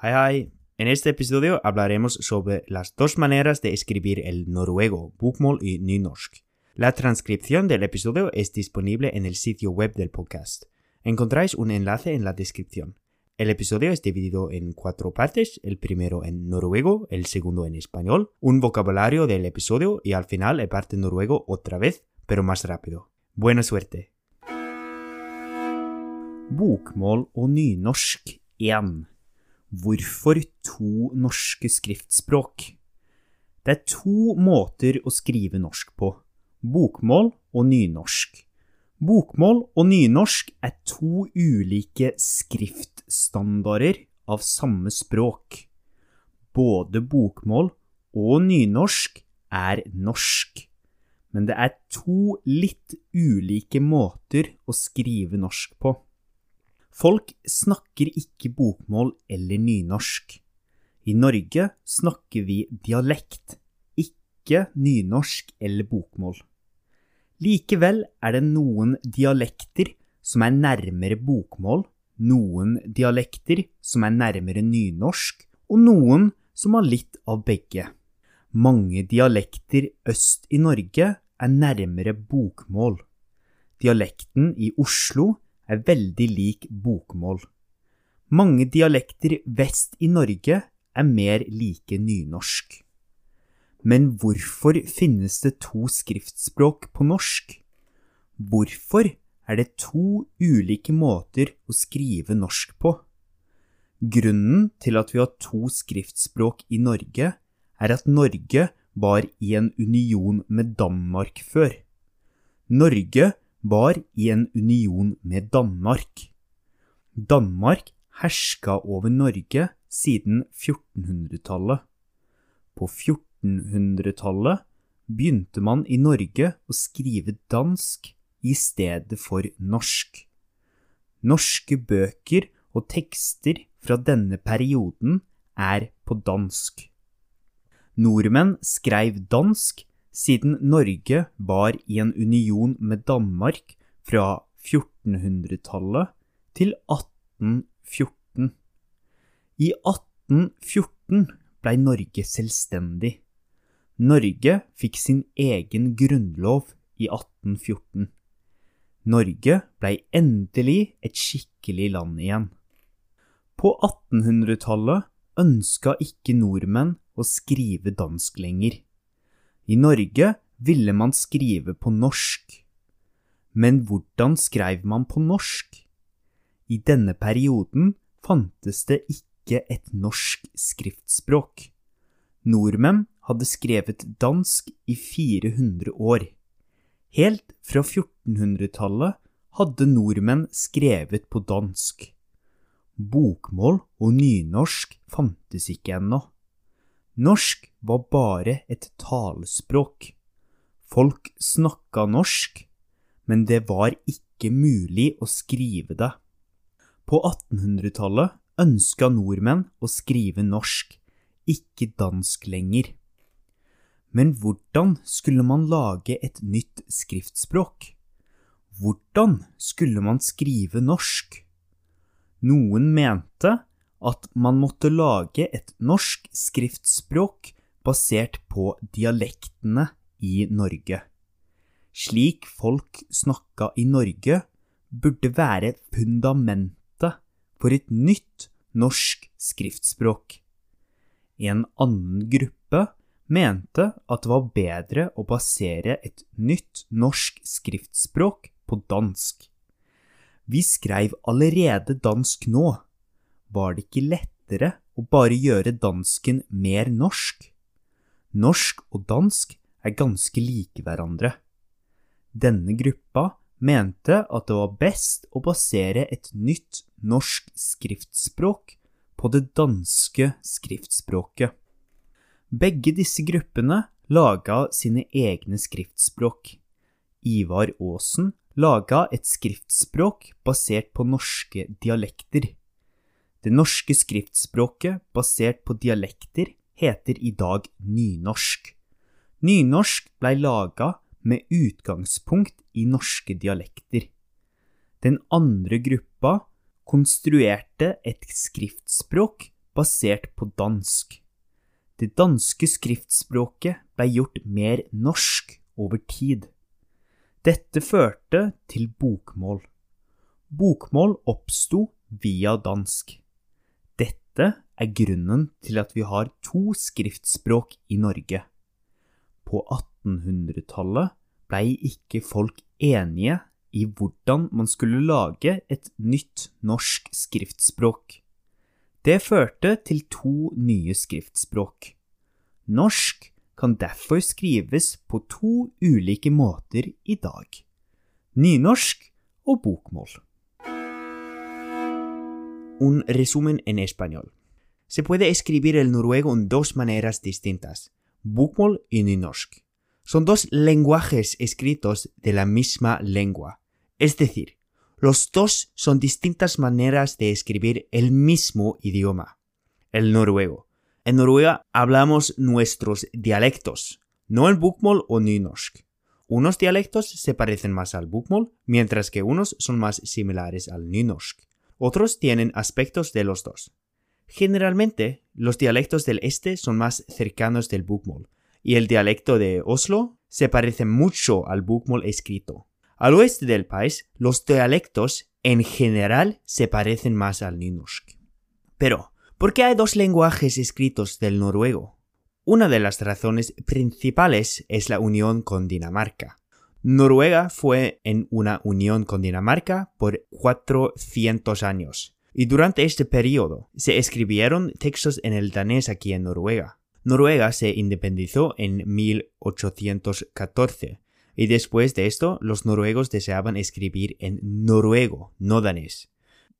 Hi, hi. En este episodio hablaremos sobre las dos maneras de escribir el noruego, bokmål y nynorsk. La transcripción del episodio es disponible en el sitio web del podcast. Encontráis un enlace en la descripción. El episodio es dividido en cuatro partes, el primero en noruego, el segundo en español, un vocabulario del episodio y al final el parte noruego otra vez, pero más rápido. Buena suerte. Bokmål og nynorsk 1. Hvorfor to norske skriftspråk? Det er to måter å skrive norsk på, bokmål og nynorsk. Bokmål og nynorsk er to ulike skriftstandarder av samme språk. Både bokmål og nynorsk er norsk, men det er to litt ulike måter å skrive norsk på. Folk snakker ikke bokmål eller nynorsk. I Norge snakker vi dialekt, ikke nynorsk eller bokmål. Likevel er det noen dialekter som er nærmere bokmål, noen dialekter som er nærmere nynorsk, og noen som har litt av begge. Mange dialekter øst i Norge er nærmere bokmål. Dialekten i Oslo er veldig lik bokmål. Mange dialekter vest i Norge er mer like nynorsk. Men hvorfor finnes det to skriftspråk på norsk? Hvorfor er det to ulike måter å skrive norsk på? Grunnen til at vi har to skriftspråk i Norge, er at Norge var i en union med Danmark før. Norge var i en union med Danmark. Danmark herska over Norge siden 1400-tallet. På 1400-tallet begynte man i Norge å skrive dansk i stedet for norsk. Norske bøker og tekster fra denne perioden er på dansk. Nordmenn skrev dansk siden Norge var i en union med Danmark fra 1400-tallet til 1814. I 1814 blei Norge selvstendig. Norge fikk sin egen grunnlov i 1814. Norge blei endelig et skikkelig land igjen. På 1800-tallet ønska ikke nordmenn å skrive dansk lenger. I Norge ville man skrive på norsk. Men hvordan skrev man på norsk? I denne perioden fantes det ikke et norsk skriftspråk. Nordmenn hadde skrevet dansk i 400 år. Helt fra 1400-tallet hadde nordmenn skrevet på dansk. Bokmål og nynorsk fantes ikke ennå. Norsk var bare et talespråk. Folk snakka norsk, men det var ikke mulig å skrive det. På 1800-tallet ønska nordmenn å skrive norsk, ikke dansk lenger. Men hvordan skulle man lage et nytt skriftspråk? Hvordan skulle man skrive norsk? Noen mente at man måtte lage et norsk skriftspråk basert på dialektene i Norge. Slik folk snakka i Norge, burde være fundamentet for et nytt norsk skriftspråk. En annen gruppe mente at det var bedre å basere et nytt norsk skriftspråk på dansk. Vi skreiv allerede dansk nå, var det ikke lettere å bare gjøre dansken mer norsk? Norsk og dansk er ganske like hverandre. Denne gruppa mente at det var best å basere et nytt norsk skriftspråk på det danske skriftspråket. Begge disse gruppene laga sine egne skriftspråk. Ivar Aasen laga et skriftspråk basert på norske dialekter. Det norske skriftspråket, basert på dialekter, heter i dag nynorsk. Nynorsk blei laga med utgangspunkt i norske dialekter. Den andre gruppa konstruerte et skriftspråk basert på dansk. Det danske skriftspråket ble gjort mer norsk over tid. Dette førte til bokmål. Bokmål oppsto via dansk. Dette er grunnen til at vi har to skriftspråk i Norge. På 1800-tallet blei ikke folk enige i hvordan man skulle lage et nytt norsk skriftspråk. Det førte til to nye skriftspråk. Norsk kan derfor skrives på to ulike måter i dag. Nynorsk og bokmål. Un resumen en español. Se puede escribir el noruego en dos maneras distintas, bokmål y nynorsk. Son dos lenguajes escritos de la misma lengua, es decir, los dos son distintas maneras de escribir el mismo idioma, el noruego. En Noruega hablamos nuestros dialectos, no el bokmål o nynorsk. Unos dialectos se parecen más al bokmål, mientras que unos son más similares al nynorsk. Otros tienen aspectos de los dos. Generalmente, los dialectos del este son más cercanos del bokmål, y el dialecto de Oslo se parece mucho al bokmål escrito. Al oeste del país, los dialectos en general se parecen más al nynorsk. Pero, ¿por qué hay dos lenguajes escritos del noruego? Una de las razones principales es la unión con Dinamarca. Noruega fue en una unión con Dinamarca por 400 años, y durante este periodo se escribieron textos en el danés aquí en Noruega. Noruega se independizó en 1814, y después de esto los noruegos deseaban escribir en noruego, no danés.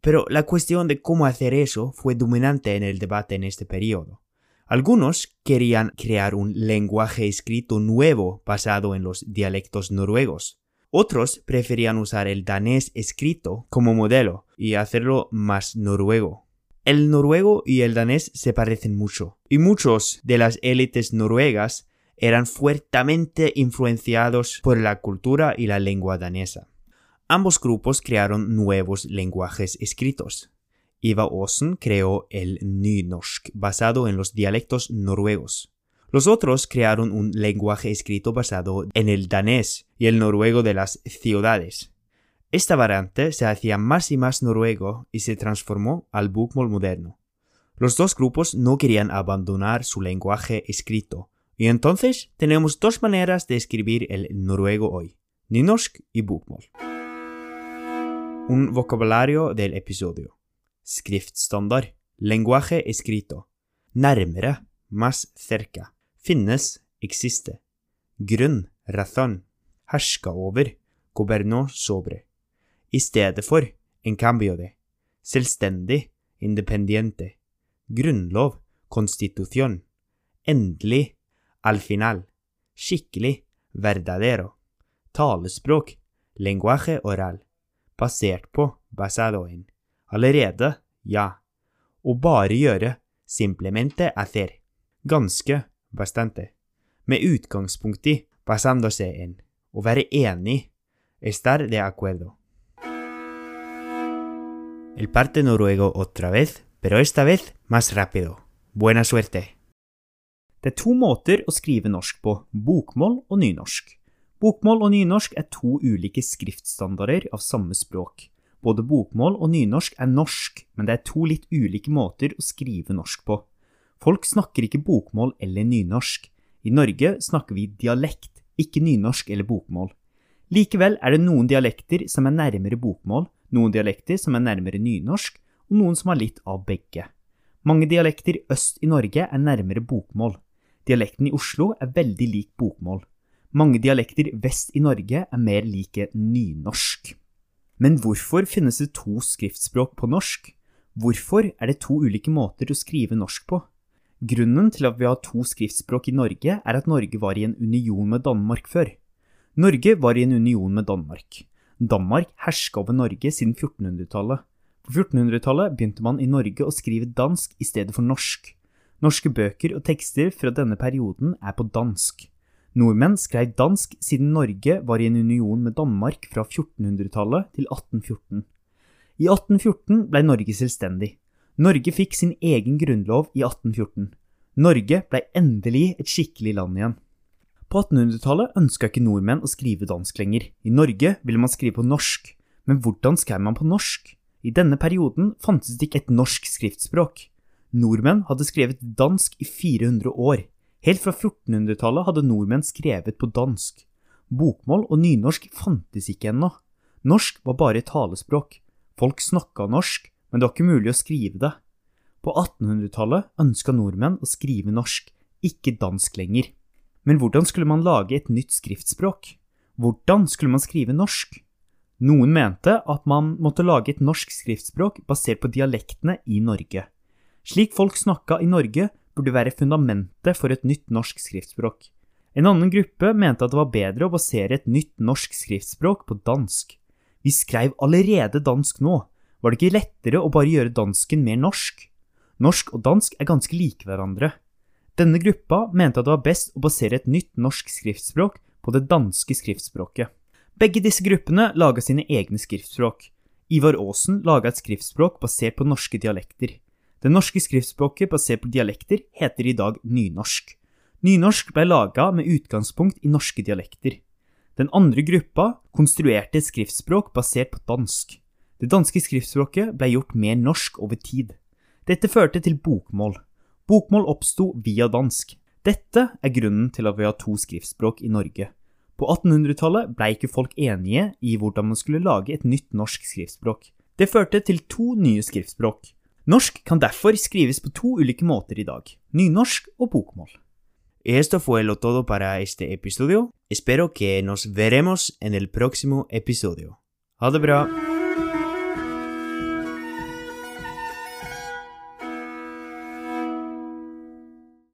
Pero la cuestión de cómo hacer eso fue dominante en el debate en este periodo. Algunos querían crear un lenguaje escrito nuevo basado en los dialectos noruegos. Otros preferían usar el danés escrito como modelo y hacerlo más noruego. El noruego y el danés se parecen mucho, y muchos de las élites noruegas eran fuertemente influenciados por la cultura y la lengua danesa. Ambos grupos crearon nuevos lenguajes escritos. Iva Aasen creó el nynorsk basado en los dialectos noruegos. Los otros crearon un lenguaje escrito basado en el danés y el noruego de las ciudades. Esta variante se hacía más y más noruego y se transformó al bokmål moderno. Los dos grupos no querían abandonar su lenguaje escrito, y entonces tenemos dos maneras de escribir el noruego hoy, nynorsk y bokmål. Un vocabulario del episodio. Skriftstandard. Lenguaje escrito. Nærmere. Más cerca. Finnes. Existe. Grunn. Razón. Herska over. Goberno sobre. I stedet for. En cambio de. Selvstendig. Independiente. Grunnlov. constitución, Endelig. Al final. Skikkelig. Verdadero. Talespråk. Lenguaje oral. Basert på. Basado en. Allerede. Ja. Å bare gjøre. Simplemente hacer. Ganske. Bastante. Med utgangspunkt i. Basándose en. Å være enig. Estar de acuerdo. El parte noruego otra vez, pero esta vez más rápido. Buena suerte. Det er to måter å skrive norsk på, bokmål og nynorsk. Bokmål og nynorsk er to ulike skriftstandarder av samme språk. Både bokmål og nynorsk er norsk, men det er to litt ulike måter å skrive norsk på. Folk snakker ikke bokmål eller nynorsk. I Norge snakker vi dialekt, ikke nynorsk eller bokmål. Likevel er det noen dialekter som er nærmere bokmål, noen dialekter som er nærmere nynorsk, og noen som har litt av begge. Mange dialekter øst i Norge er nærmere bokmål. Dialekten i Oslo er veldig lik bokmål. Mange dialekter vest i Norge er mer like nynorsk. Men hvorfor finnes det to skriftspråk på norsk? Hvorfor er det to ulike måter å skrive norsk på? Grunnen til at vi har to skriftspråk i Norge, er at Norge var i en union med Danmark før. Norge var i en union med Danmark. Danmark herska over Norge siden 1400-tallet. På 1400-tallet begynte man i Norge å skrive dansk i stedet for norsk. Norske bøker og tekster fra denne perioden er på dansk. Nordmenn skrev dansk siden Norge var i en union med Danmark fra 1400-tallet til 1814. I 1814 ble Norge selvstendig. Norge fikk sin egen grunnlov i 1814. Norge ble endelig et skikkelig land igjen. På 1800-tallet ønska ikke nordmenn å skrive dansk lenger. I Norge ville man skrive på norsk. Men hvordan skrev man på norsk? I denne perioden fantes det ikke et norsk skriftspråk. Nordmenn hadde skrevet dansk i 400 år. Helt fra 1400-tallet hadde nordmenn skrevet på dansk. Bokmål og nynorsk fantes ikke ennå. Norsk var bare talespråk. Folk snakka norsk, men det var ikke mulig å skrive det. På 1800-tallet ønska nordmenn å skrive norsk, ikke dansk lenger. Men hvordan skulle man lage et nytt skriftspråk? Hvordan skulle man skrive norsk? Noen mente at man måtte lage et norsk skriftspråk basert på dialektene i Norge. Slik folk snakka i Norge, burde være fundamentet for et nytt norsk skriftspråk. En annen gruppe mente at det var bedre å basere et nytt norsk skriftspråk på dansk. Vi skreiv allerede dansk nå, var det ikke lettere å bare gjøre dansken mer norsk? Norsk og dansk er ganske like hverandre. Denne gruppa mente at det var best å basere et nytt norsk skriftspråk på det danske skriftspråket. Begge disse gruppene laga sine egne skriftspråk. Ivar Aasen laga et skriftspråk basert på norske dialekter. Det norske skriftspråket basert på dialekter heter i dag nynorsk. Nynorsk ble laga med utgangspunkt i norske dialekter. Den andre gruppa konstruerte et skriftspråk basert på dansk. Det danske skriftspråket ble gjort mer norsk over tid. Dette førte til bokmål. Bokmål oppsto via dansk. Dette er grunnen til at vi har to skriftspråk i Norge. På 1800-tallet ble ikke folk enige i hvordan man skulle lage et nytt norsk skriftspråk. Det førte til to nye skriftspråk. Norsk kan derfor skrives på to ulike måter i dag, nynorsk og bokmål. Esto fue lo todo para este episodio. Espero que nos veremos en el próximo episodio. Ha det bra!